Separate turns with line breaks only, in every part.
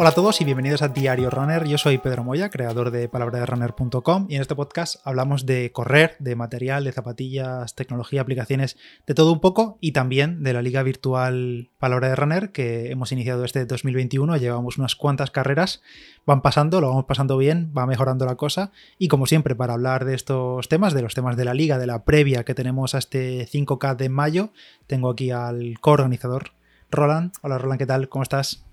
Hola a todos y bienvenidos a Diario Runner. Yo soy Pedro Moya, creador de palabraderunner.com y en este podcast hablamos de correr, de material, de zapatillas, tecnología, aplicaciones, de todo un poco y también de la liga virtual Palabra de Runner que hemos iniciado este 2021. Llevamos unas cuantas carreras, van pasando, lo vamos pasando bien, va mejorando la cosa y como siempre para hablar de estos temas, de los temas de la liga, de la previa que tenemos a este 5K de mayo, tengo aquí al coorganizador Roland. Hola Roland, ¿qué tal? ¿Cómo estás?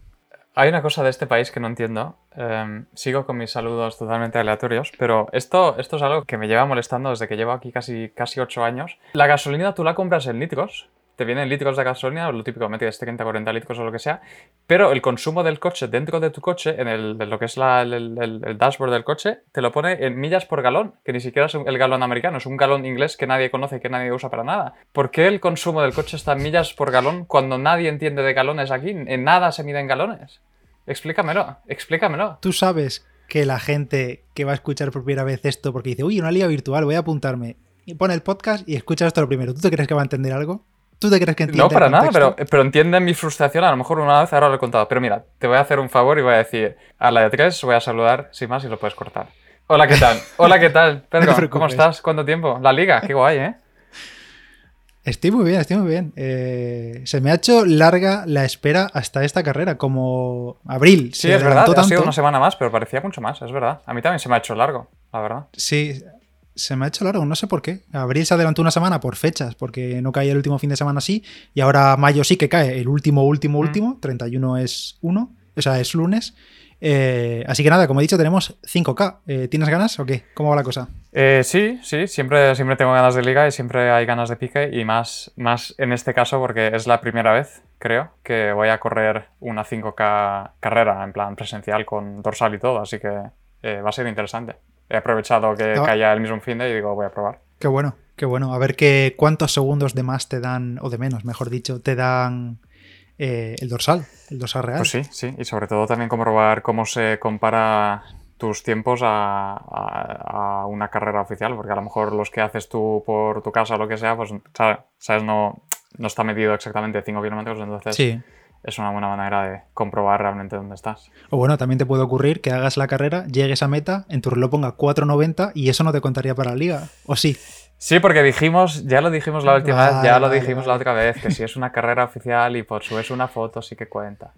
Hay una cosa de este país que no entiendo. Em, sigo con mis saludos totalmente aleatorios, pero esto, esto es algo que me lleva molestando desde que llevo aquí casi, casi 8 años. La gasolina tú la compras en litros, te vienen litros de gasolina, lo típico, metes 30, 40 litros o lo que sea, pero el consumo del coche dentro de tu coche, en lo que es el, dashboard del coche, te lo pone en millas por galón, que ni siquiera es el galón americano, es un galón inglés que nadie conoce, que nadie usa para nada. ¿Por qué el consumo del coche está en millas por galón cuando nadie entiende de galones aquí? En nada se mide en galones. Explícamelo, explícamelo.
Tú sabes que la gente que va a escuchar por primera vez esto, porque dice, uy, una liga virtual, voy a apuntarme, y pone el podcast y escucha esto lo primero. ¿Tú te crees que va a entender algo? ¿Tú te crees que entiende?
No, para nada, pero, pero entienden mi frustración. A lo mejor una vez ahora lo he contado. Pero mira, te voy a hacer un favor y voy a decir a la de tres, voy a saludar sin más y lo puedes cortar. Hola, ¿qué tal? Hola, ¿qué tal? Pedro, ¿cómo estás? ¿Cuánto tiempo? La liga, qué guay, ¿eh?
Estoy muy bien, estoy muy bien. Eh, se me ha hecho larga la espera hasta esta carrera, como abril.
Sí, es verdad, ha sido una semana más, pero parecía mucho más, es verdad. A mí también se me ha hecho largo, la verdad.
Sí, se me ha hecho largo, no sé por qué. Abril se adelantó una semana por fechas, porque no caía el último fin de semana así, y ahora mayo sí que cae, el último, último, mm. último, 31 es 1, o sea, es lunes. Eh, así que nada, como he dicho, tenemos 5K. Eh, ¿Tienes ganas o qué? ¿Cómo va la cosa?
Eh, sí, sí, siempre, siempre tengo ganas de liga y siempre hay ganas de pique, y más, más en este caso porque es la primera vez, creo, que voy a correr una 5K carrera en plan presencial con dorsal y todo, así que va a ser interesante he aprovechado que caía el mismo fin de y digo, voy a probar.
Qué bueno, qué bueno. A ver qué, cuántos segundos de más te dan, o de menos, mejor dicho, te dan eh, el dorsal, el dorsal real.
Pues sí, sí. Y sobre todo también comprobar cómo se compara tus tiempos a, una carrera oficial, porque a lo mejor los que haces tú por tu casa o lo que sea, pues, sabes, no, no está medido exactamente 5 kilómetros, entonces... Sí es una buena manera de comprobar realmente dónde estás.
O bueno, también te puede ocurrir que hagas la carrera, llegues a meta, en tu reloj ponga 4.90 y eso no te contaría para la liga, ¿o sí?
Sí, porque dijimos, ya lo dijimos la última vez, ya lo dijimos la otra vez, que si es una carrera oficial y por subes una foto sí que cuenta.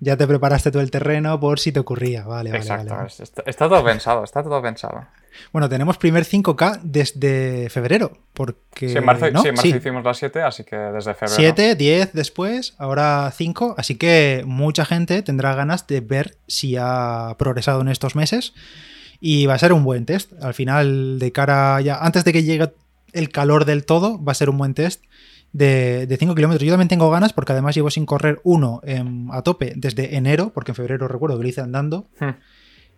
Ya te preparaste todo el terreno por si te ocurría, vale, vale.
Exacto, Está, todo pensado, está todo pensado.
Bueno, tenemos primer 5K desde febrero, porque...
Sí, en marzo, hicimos las 7, así que desde febrero.
7, 10 después, ahora 5, así que mucha gente tendrá ganas de ver si ha progresado en estos meses y va a ser un buen test. Al final, de cara ya, antes de que llegue el calor del todo, va a ser un buen test de, 5 kilómetros. Yo también tengo ganas porque además llevo sin correr uno a tope desde enero, porque en febrero recuerdo que lo hice andando. Hmm.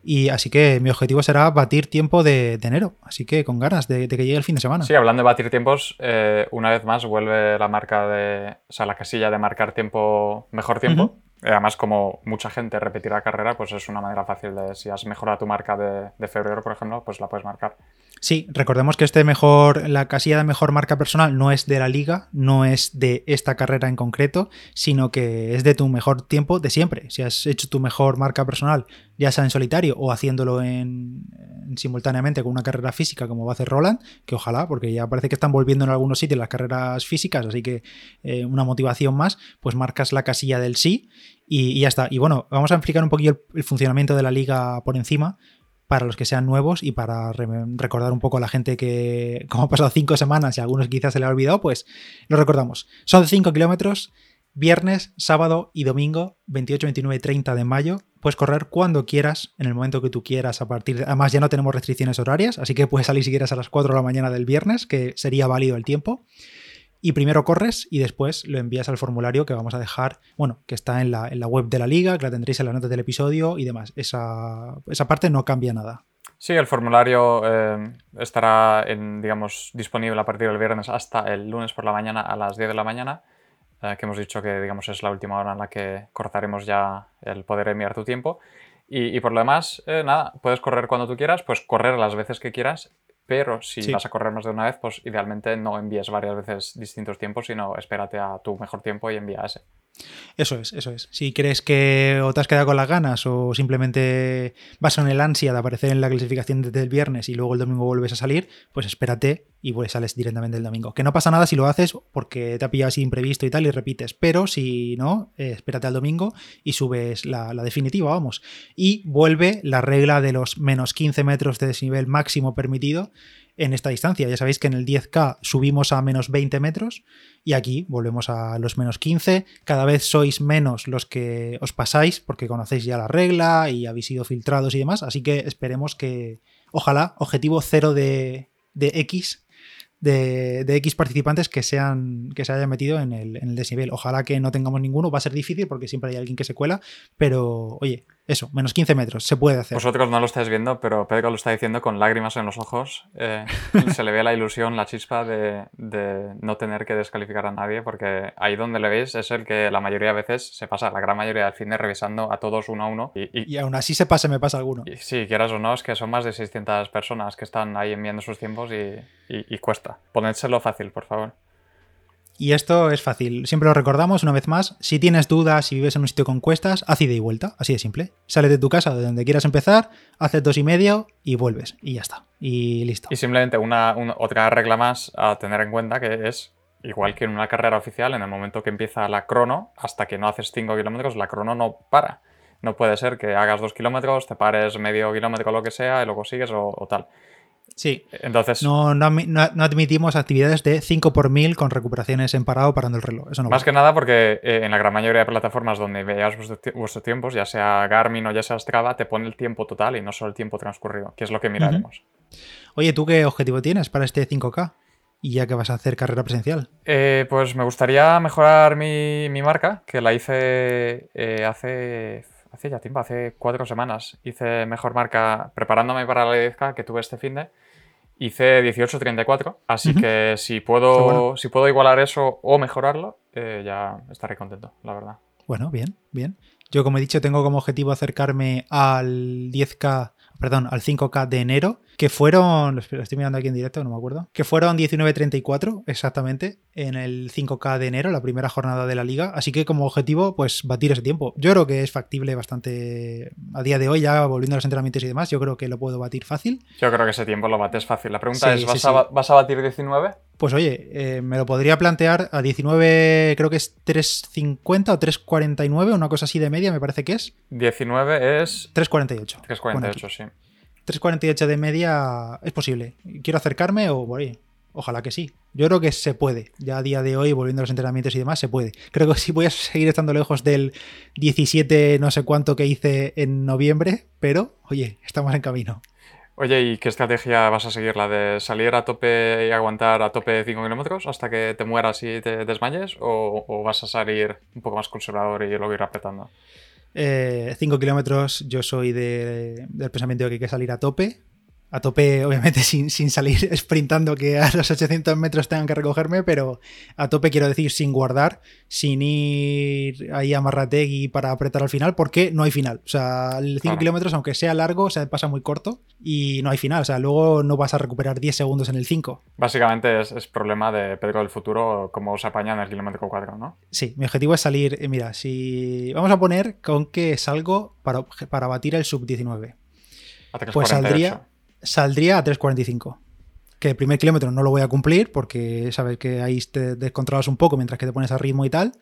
Y así que mi objetivo será batir tiempo de, enero. Así que con ganas de, que llegue el fin de semana.
Sí, hablando de batir tiempos, eh, una vez más vuelve la marca de. O sea, la casilla de marcar tiempo, mejor tiempo. Además, como mucha gente repetirá carrera, pues es una manera fácil de, si has mejorado tu marca de, de, febrero, por ejemplo, pues la puedes marcar.
Sí, recordemos que este mejor, la casilla de mejor marca personal no es de la liga, no es de esta carrera en concreto, sino que es de tu mejor tiempo de siempre. Si has hecho tu mejor marca personal, ya sea en solitario o haciéndolo en, simultáneamente con una carrera física como va a hacer Roland, que ojalá, porque ya parece que están volviendo en algunos sitios las carreras físicas, así que eh, una motivación más, pues marcas la casilla del sí y, ya está. Y bueno, vamos a explicar un poquito el funcionamiento de la liga por encima para los que sean nuevos y para recordar un poco a la gente que, como ha pasado cinco semanas y a algunos quizás se le ha olvidado, pues lo recordamos. Son 5 kilómetros, viernes, sábado y domingo, 28, 29 y 30 de mayo. Puedes correr cuando quieras, en el momento que tú quieras, a partir de... Además ya no tenemos restricciones horarias, así que puedes salir si quieres a las 4 de la mañana del viernes, que sería válido el tiempo y primero corres y después lo envías al formulario que vamos a dejar, bueno, que está en la, en la web de la liga, que la tendréis en las notas del episodio y demás. Esa, esa parte no cambia nada.
Sí, el formulario eh, estará en, digamos, disponible a partir del viernes hasta el lunes por la mañana a las 10 de la mañana, eh, que hemos dicho que digamos, es la última hora en la que cortaremos ya el poder enviar tu tiempo. Y, por lo demás, eh, nada, puedes correr cuando tú quieras, pues correr las veces que quieras pero si vas a correr más de una vez, pues idealmente no envíes varias veces distintos tiempos, sino espérate a tu mejor tiempo y envía ese.
Eso es, eso es. Si crees que o te has quedado con las ganas o simplemente vas con el ansia de aparecer en la clasificación desde el viernes y luego el domingo vuelves a salir, pues espérate y pues sales directamente el domingo. Que no pasa nada si lo haces porque te ha pillado así imprevisto y tal y repites, pero si no, eh, espérate al domingo y subes la, la, definitiva, vamos. Y vuelve la regla de los menos 15 metros de desnivel máximo permitido en esta distancia. Ya sabéis que en el 10K subimos a menos 20 metros y aquí volvemos a los menos 15. Cada vez sois menos los que os pasáis porque conocéis ya la regla y habéis sido filtrados y demás. Así que esperemos que, ojalá, objetivo cero de, de X de, X participantes que, sean, que se hayan metido en el, en el desnivel. Ojalá que no tengamos ninguno, va a ser difícil porque siempre hay alguien que se cuela, pero oye, eso, menos 15 metros, se puede hacer.
Vosotros no lo estáis viendo, pero Pedro lo está diciendo con lágrimas en los ojos. Eh, se le ve la ilusión, la chispa de, de, no tener que descalificar a nadie, porque ahí donde le veis es el que la mayoría de veces se pasa, la gran mayoría del fin de revisando a todos uno a uno.
Y, y, aún así se pasa, me pasa alguno.
Y, sí, quieras o no, es que son más de 600 personas que están ahí enviando sus tiempos y, cuesta. Ponédselo fácil, por favor.
Y esto es fácil. Siempre lo recordamos una vez más. Si tienes dudas, si vives en un sitio con cuestas, haz ida y vuelta. Así de simple. Sales de tu casa de donde quieras empezar, haces dos y medio y vuelves. Y ya está. Y listo.
Y simplemente una, otra regla más a tener en cuenta que es igual que en una carrera oficial, en el momento que empieza la crono, hasta que no haces 5 kilómetros, la crono no para. No puede ser que hagas 2 kilómetros, te pares medio kilómetro o lo que sea, y luego sigues o tal.
Sí. Entonces. No, no, admitimos actividades de 5 por 1000 con recuperaciones en parado parando el reloj. Eso no
Más que nada porque eh, en la gran mayoría de plataformas donde veas vuestros, tiempos, ya sea Garmin o ya sea Strava, te pone el tiempo total y no solo el tiempo transcurrido, que es lo que miraremos.
Oye, ¿tú qué objetivo tienes para este 5K? Y ya que vas a hacer carrera presencial.
Eh, pues me gustaría mejorar mi, marca, que la hice eh, hace hace ya tiempo, hace cuatro semanas, hice mejor marca preparándome para la 10K que tuve este fin de hice 18.34, así que si puedo, si puedo igualar eso o mejorarlo, eh, ya estaré contento, la verdad.
Bueno, bien, bien. Yo, como he dicho, tengo como objetivo acercarme al 10K, perdón, al 5K de enero que fueron, lo estoy mirando aquí en directo, no me acuerdo, que fueron 19.34 exactamente en el 5K de enero, la primera jornada de la liga, así que como objetivo, pues batir ese tiempo. Yo creo que es factible bastante a día de hoy, ya volviendo a los entrenamientos y demás, yo creo que lo puedo batir fácil.
Yo creo que ese tiempo lo bates fácil. La pregunta es, ¿vas, a, ¿vas, a, batir 19?
Pues oye, eh, me lo podría plantear a 19, creo que es 3.50 o 3.49, una cosa así de media, me parece que es.
19 es...
3.48.
3.48, sí.
3.48 de media es posible. ¿Quiero acercarme o voy? Ojalá que sí. Yo creo que se puede. Ya a día de hoy, volviendo a los entrenamientos y demás, se puede. Creo que sí voy a seguir estando lejos del 17 no sé cuánto que hice en noviembre, pero oye, estamos en camino.
Oye, ¿y qué estrategia vas a seguir? ¿La de salir a tope y aguantar a tope 5 kilómetros hasta que te mueras y te desmayes? ¿O, ¿O, vas a salir un poco más conservador y luego ir apretando?
5 eh, kilómetros, yo soy del pensamiento de que hay que salir a tope, a tope, obviamente sin, sin, salir sprintando que a los 800 metros tengan que recogerme, pero a tope quiero decir sin guardar, sin ir ahí a Marrategui para apretar al final, porque no hay final. O sea, el 5 kilómetros, aunque sea largo, se pasa muy corto y no hay final. O sea, luego no vas a recuperar 10 segundos en el 5.
Básicamente es, problema de Pedro del futuro, como se apaña en el kilómetro 4, ¿no?
Sí, mi objetivo es salir, eh, mira, si vamos a poner con que salgo para, para batir el sub 19. Pues saldría saldría a 3.45. Que el primer kilómetro no lo voy a cumplir porque sabes que ahí te descontrolas un poco mientras que te pones a ritmo y tal.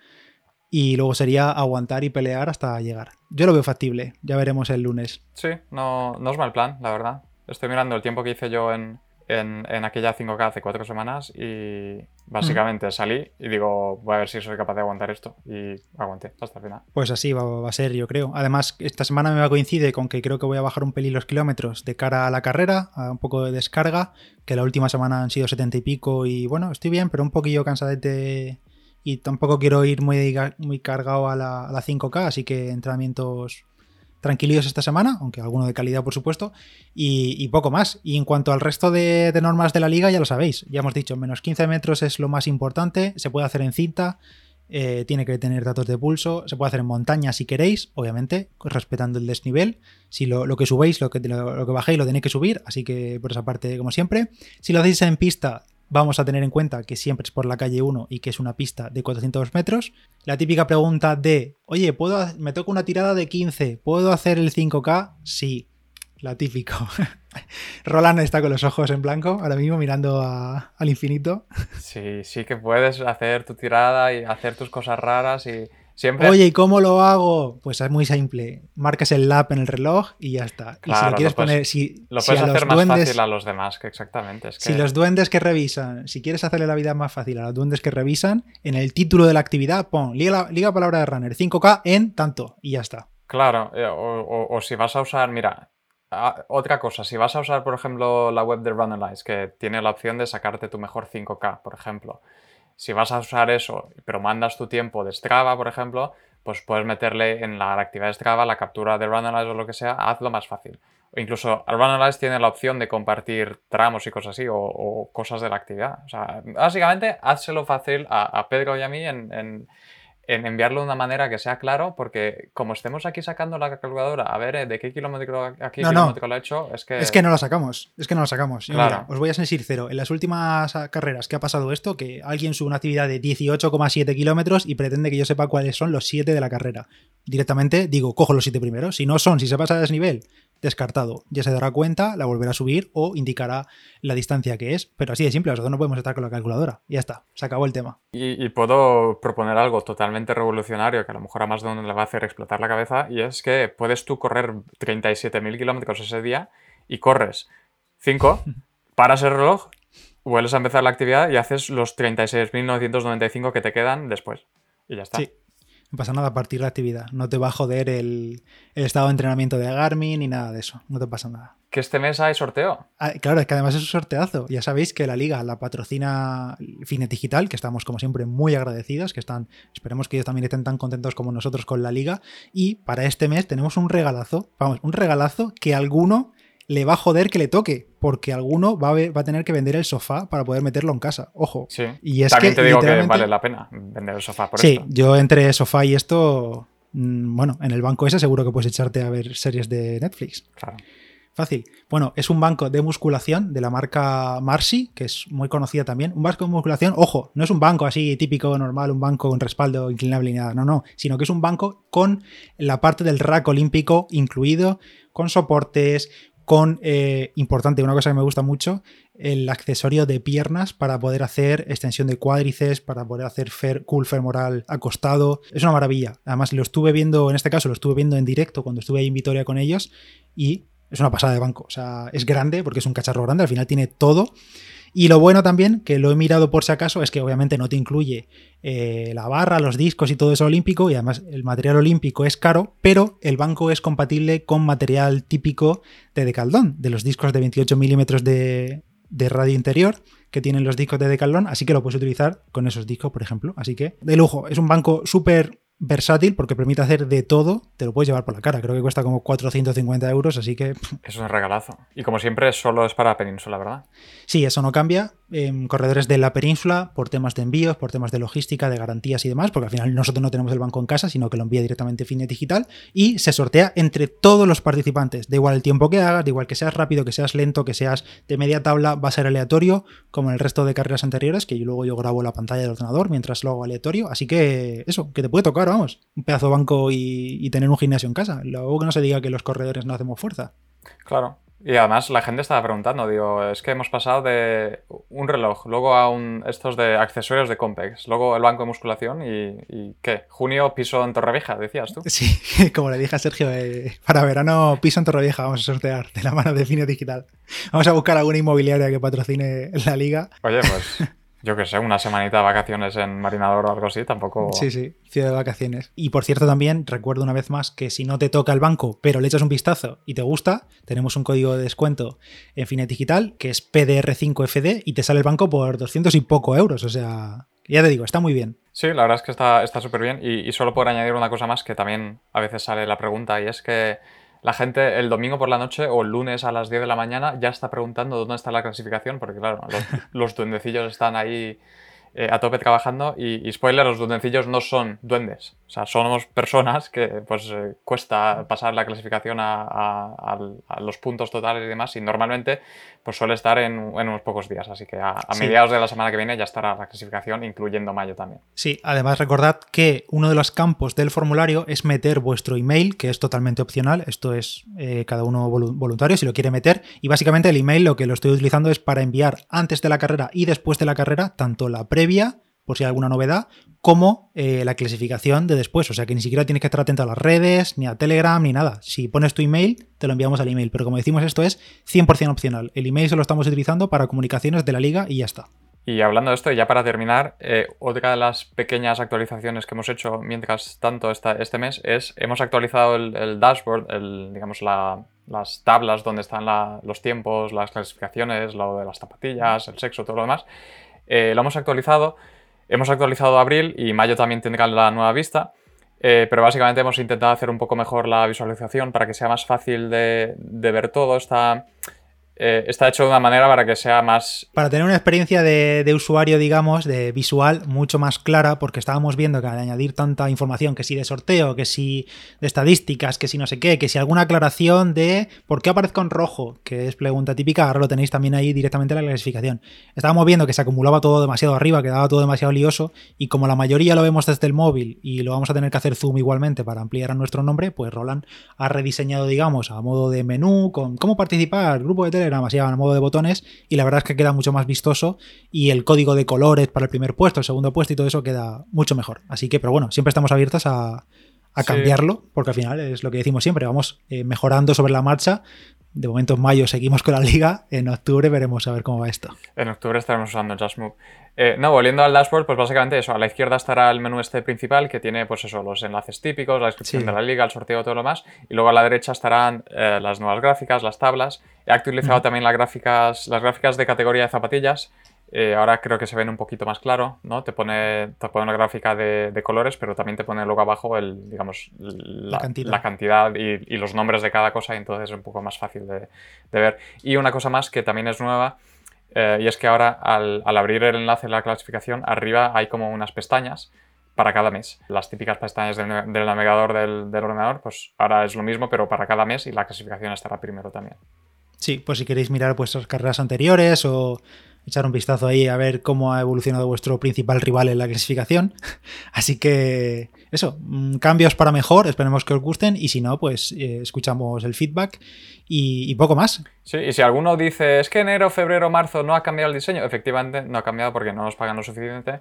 Y luego sería aguantar y pelear hasta llegar. Yo lo veo factible, ya veremos el lunes.
Sí, no, no es mal plan, la verdad. Estoy mirando el tiempo que hice yo en, en, aquella 5K hace cuatro semanas y básicamente salí y digo, voy a ver si soy capaz de aguantar esto y aguanté hasta el final.
Pues así va, a ser, yo creo. Además, esta semana me coincide con que creo que voy a bajar un pelín los kilómetros de cara a la carrera, a un poco de descarga, que la última semana han sido 70 y pico y bueno, estoy bien, pero un poquillo cansadete y tampoco quiero ir muy, muy cargado a la, a la 5K, así que entrenamientos tranquilitos esta semana, aunque alguno de calidad, por supuesto, y, poco más. Y en cuanto al resto de, normas de la liga, ya lo sabéis, ya hemos dicho, menos 15 metros es lo más importante, se puede hacer en cinta, eh, tiene que tener datos de pulso, se puede hacer en montaña si queréis, obviamente, respetando el desnivel. Si lo, que subéis, lo que, lo, que bajéis, lo tenéis que subir, así que por esa parte, como siempre. Si lo hacéis en pista, vamos a tener en cuenta que siempre es por la calle 1 y que es una pista de 400 metros. La típica pregunta de, oye, ¿puedo, me toca una tirada de 15, ¿puedo hacer el 5K? Sí, la típico. Roland está con los ojos en blanco ahora mismo mirando al infinito.
Sí, sí que puedes hacer tu tirada y hacer tus cosas raras y
Oye, ¿y cómo lo hago? Pues es muy simple. Marcas el lap en el reloj y ya está. y si lo quieres poner. Si,
lo puedes hacer más fácil a los demás, que exactamente.
Si los duendes que revisan, si quieres hacerle la vida más fácil a los duendes que revisan, en el título de la actividad pon liga, liga palabra de runner 5K en tanto y ya está.
Claro, eh, o, si vas a usar, mira, otra cosa, si vas a usar, por ejemplo, la web de Runalyze, que tiene la opción de sacarte tu mejor 5K, por ejemplo si vas a usar eso, pero mandas tu tiempo de Strava, por ejemplo, pues puedes meterle en la actividad de Strava la captura de Runalyze o lo que sea, hazlo más fácil. O incluso Runalyze tiene la opción de compartir tramos y cosas así, o, cosas de la actividad. O sea, básicamente, hazlo fácil a, Pedro y a mí en enviarlo de una manera que sea claro, porque como estemos aquí sacando la calculadora, a ver, eh, de qué kilómetro aquí kilómetro lo he hecho, es que...
Es que no lo sacamos, es que no lo sacamos. os voy a ser sincero, en las últimas carreras que ha pasado esto, que alguien sube una actividad de 18,7 kilómetros y pretende que yo sepa cuáles son los 7 de la carrera. Directamente digo, cojo los 7 primeros, si no son, si se pasa a desnivel, descartado. Ya se dará cuenta, la volverá a subir o indicará la distancia que es. Pero así de simple, nosotros no podemos estar con la calculadora. Ya está, se acabó el tema.
Y, puedo proponer algo totalmente revolucionario que a lo mejor a más de uno le va a hacer explotar la cabeza y es que puedes tú correr 37.000 kilómetros ese día y corres 5, paras el reloj, vuelves a empezar la actividad y haces los 36.995 que te quedan después. Y ya está.
No pasa nada a partir de la actividad. No te va a joder el, estado de entrenamiento de Garmin ni nada de eso. No te pasa nada.
¿Que este mes hay sorteo?
Ah, claro, es que además es un sorteazo. Ya sabéis que la liga la patrocina Finet Digital, que estamos como siempre muy agradecidos, que están, esperemos que ellos también estén tan contentos como nosotros con la liga. Y para este mes tenemos un regalazo, vamos, un regalazo que alguno le va a joder que le toque, porque alguno va a, va a, tener que vender el sofá para poder meterlo en casa. Ojo.
Sí. Y es También te digo que vale la pena vender el sofá por
Sí, yo entre sofá y esto, mm, bueno, en el banco ese seguro que puedes echarte a ver series de Netflix.
Claro.
Fácil. Bueno, es un banco de musculación de la marca Marcy, que es muy conocida también. Un banco de musculación, ojo, no es un banco así típico, normal, un banco con respaldo inclinable ni nada, no, no, sino que es un banco con la parte del rack olímpico incluido, con soportes, con, eh, importante, una cosa que me gusta mucho, el accesorio de piernas para poder hacer extensión de cuádriceps, para poder hacer fer, cool femoral acostado. Es una maravilla. Además, lo estuve viendo, en este caso, lo estuve viendo en directo cuando estuve ahí en Vitoria con ellos y es una pasada de banco. O sea, es grande porque es un cacharro grande, al final tiene todo. Y lo bueno también, que lo he mirado por si acaso, es que obviamente no te incluye eh, la barra, los discos y todo eso olímpico, y además el material olímpico es caro, pero el banco es compatible con material típico de Decaldón, de los discos de 28 milímetros de, de radio interior que tienen los discos de Decathlon, así que lo puedes utilizar con esos discos, por ejemplo. Así que de lujo, es un banco súper versátil porque permite hacer de todo, te lo puedes llevar por la cara. Creo que cuesta como 450 euros, así que...
Es un regalazo. Y como siempre, solo es para península, ¿verdad?
Sí, eso no cambia. En corredores de la península, por temas de envíos, por temas de logística, de garantías y demás, porque al final nosotros no tenemos el banco en casa, sino que lo envía directamente Finet Digital y se sortea entre todos los participantes. Da igual el tiempo que hagas, da igual que seas rápido, que seas lento, que seas de media tabla, va a ser aleatorio, como en el resto de carreras anteriores, que luego yo grabo la pantalla del ordenador mientras lo hago aleatorio. Así que eso, que te puede tocar vamos, un pedazo de banco y, tener un gimnasio en casa. Luego que no se diga que los corredores no hacemos fuerza.
Claro. Y además la gente estaba preguntando, digo, es que hemos pasado de un reloj, luego a un, estos de accesorios de Compex, luego el banco de musculación y, ¿qué? Junio piso en Torrevieja, decías tú.
Sí, como le dije a Sergio, eh, para verano piso en Torrevieja vamos a sortear de la mano de Cine Digital. Vamos a buscar alguna inmobiliaria que patrocine la liga.
Oye, pues yo qué sé, una semanita de vacaciones en Marinador o algo así, tampoco.
Sí, sí, ciudad de vacaciones. Y por cierto, también recuerdo una vez más que si no te toca el banco, pero le echas un vistazo y te gusta, tenemos un código de descuento en Finet Digital que es PDR5FD y te sale el banco por 200 y poco euros. O sea, ya te digo, está muy bien.
Sí, la verdad es que está súper bien. Y, y solo por añadir una cosa más que también a veces sale la pregunta y es que la gente el domingo por la noche o el lunes a las 10 de la mañana ya está preguntando dónde está la clasificación, porque claro, los, duendecillos están ahí eh, a tope trabajando y, spoiler, los duendecillos no son duendes. O sea, somos personas que pues eh, cuesta pasar la clasificación a, los puntos totales y demás y normalmente pues suele estar en, unos pocos días. Así que a, mediados de la semana que viene ya estará la clasificación, incluyendo mayo también.
Sí, además recordad que uno de los campos del formulario es meter vuestro email, que es totalmente opcional. Esto es eh, cada uno voluntario si lo quiere meter. Y básicamente el email lo que lo estoy utilizando es para enviar antes de la carrera y después de la carrera tanto la previa por si hay alguna novedad, como eh, la clasificación de después. O sea que ni siquiera tienes que estar atento a las redes, ni a Telegram, ni nada. Si pones tu email, te lo enviamos al email. Pero como decimos, esto es 100% opcional. El email se lo estamos utilizando para comunicaciones de la liga y ya está.
Y hablando de esto, ya para terminar, eh, otra de las pequeñas actualizaciones que hemos hecho mientras tanto esta, este mes es, hemos actualizado el, dashboard, el, digamos las tablas donde están los tiempos, las clasificaciones, lo de las zapatillas, el sexo, todo lo demás. Eh, lo hemos actualizado Hemos actualizado abril y mayo también tendrá la nueva vista, eh, pero básicamente hemos intentado hacer un poco mejor la visualización para que sea más fácil de, de ver todo. Está, eh, está hecho de una manera para que sea más...
Para tener una experiencia de, usuario, digamos, de visual mucho más clara, porque estábamos viendo que al añadir tanta información, que si de sorteo, que si de estadísticas, que si no sé qué, que si alguna aclaración de por qué aparezco en rojo, que es pregunta típica, ahora lo tenéis también ahí directamente en la clasificación. Estábamos viendo que se acumulaba todo demasiado arriba, quedaba todo demasiado lioso, y como la mayoría lo vemos desde el móvil y lo vamos a tener que hacer zoom igualmente para ampliar a nuestro nombre, pues Roland ha rediseñado, digamos, a modo de menú, con cómo participar, grupo de tele Telegram, así a modo de botones, y la verdad es que queda mucho más vistoso y el código de colores para el primer puesto, el segundo puesto y todo eso queda mucho mejor. Así que, pero bueno, siempre estamos abiertos a, cambiarlo, porque al final es lo que decimos siempre, vamos eh, mejorando sobre la marcha. De momento en mayo seguimos con la liga, en octubre veremos a ver cómo va esto.
En octubre estaremos usando Just Move. Eh, no, volviendo al dashboard, pues básicamente eso, a la izquierda estará el menú este principal que tiene pues eso, los enlaces típicos, la descripción de la liga, el sorteo, todo lo más, y luego a la derecha estarán eh, las nuevas gráficas, las tablas. He actualizado también las gráficas, las gráficas de categoría de zapatillas. Eh, ahora creo que se ven un poquito más claro, ¿no? Te pone, te pone una gráfica de, colores, pero también te pone luego abajo el, digamos, la, cantidad, y, los nombres de cada cosa, y entonces es un poco más fácil de, de ver. Y una cosa más que también es nueva eh, y es que ahora al, abrir el enlace de la clasificación, arriba hay como unas pestañas para cada mes. Las típicas pestañas del, navegador del, ordenador, pues ahora es lo mismo, pero para cada mes y la clasificación estará primero también.
Sí, pues si queréis mirar vuestras carreras anteriores o echar un vistazo ahí a ver cómo ha evolucionado vuestro principal rival en la clasificación. Así que eso, mm, cambios para mejor, esperemos que os gusten y si no, pues eh, escuchamos el feedback y, poco más.
Sí, y si alguno dice, es que enero, febrero, marzo no ha cambiado el diseño, efectivamente no ha cambiado porque no nos pagan lo suficiente,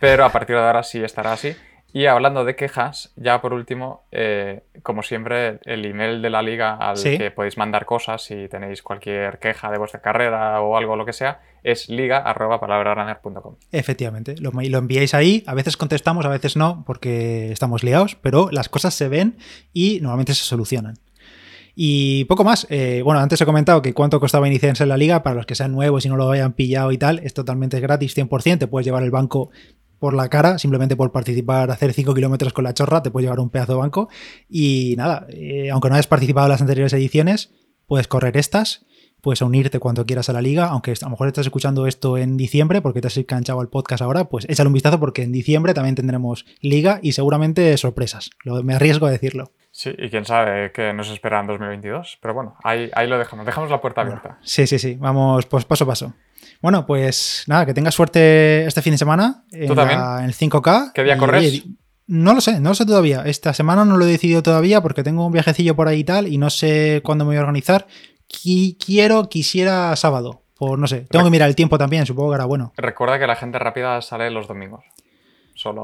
pero a partir de ahora sí estará así. Y hablando de quejas, ya por último, eh, como siempre, el email de la liga al que podéis mandar cosas si tenéis cualquier queja de vuestra carrera o algo lo que sea, es liga.palabrarunner.com.
Efectivamente, lo, lo enviáis ahí, a veces contestamos, a veces no, porque estamos liados, pero las cosas se ven y normalmente se solucionan. Y poco más. Eh, bueno, antes he comentado que cuánto costaba iniciarse en la liga. Para los que sean nuevos y no lo hayan pillado y tal, es totalmente gratis, 100%. Te puedes llevar el banco por la cara, simplemente por participar, hacer 5 kilómetros con la chorra, te puedes llevar un pedazo de banco. Y nada, eh, aunque no hayas participado en las anteriores ediciones, puedes correr estas puedes unirte cuando quieras a la liga, aunque a lo mejor estás escuchando esto en diciembre porque te has enganchado al podcast ahora, pues échale un vistazo porque en diciembre también tendremos liga y seguramente sorpresas. me arriesgo a decirlo.
Sí, y quién sabe qué nos espera en 2022. Pero bueno, ahí, ahí lo dejamos, dejamos la puerta abierta.
sí, sí, sí, vamos pues paso a paso. Bueno, pues nada, que tengas suerte este fin de semana en, ¿Tú también? en el 5K.
¿Qué día corres?
no lo sé, no lo sé todavía. Esta semana no lo he decidido todavía porque tengo un viajecillo por ahí y tal y no sé cuándo me voy a organizar. quiero, quisiera sábado. Por no sé, tengo que mirar el tiempo también, supongo que era bueno.
Recuerda que la gente rápida sale los domingos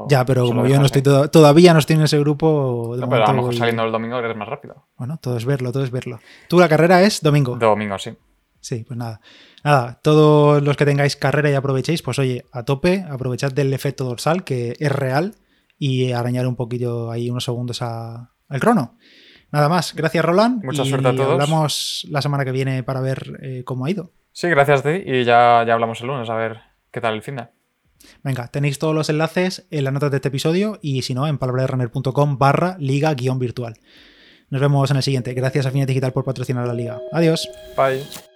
ya, pero como yo no estoy todavía no estoy en ese grupo.
no, pero a lo mejor saliendo el domingo eres más rápido.
Bueno, todo es verlo, todo es verlo. ¿Tú la carrera es domingo?
Domingo, sí.
Sí, pues nada. Nada, todos los que tengáis carrera y aprovechéis, pues oye, a tope, aprovechad del efecto dorsal, que es real, y arañar un poquito ahí unos segundos al crono. Nada más, gracias Roland.
Mucha suerte a todos.
Hablamos la semana que viene para ver eh, cómo ha ido.
Sí, gracias a ti y ya, ya hablamos el lunes a ver qué tal el fin de.
Venga, tenéis todos los enlaces en las notas de este episodio y si no, en palabraderunner.com barra liga-virtual. Nos vemos en el siguiente. Gracias a Fines Digital por patrocinar la liga. Adiós.
Bye.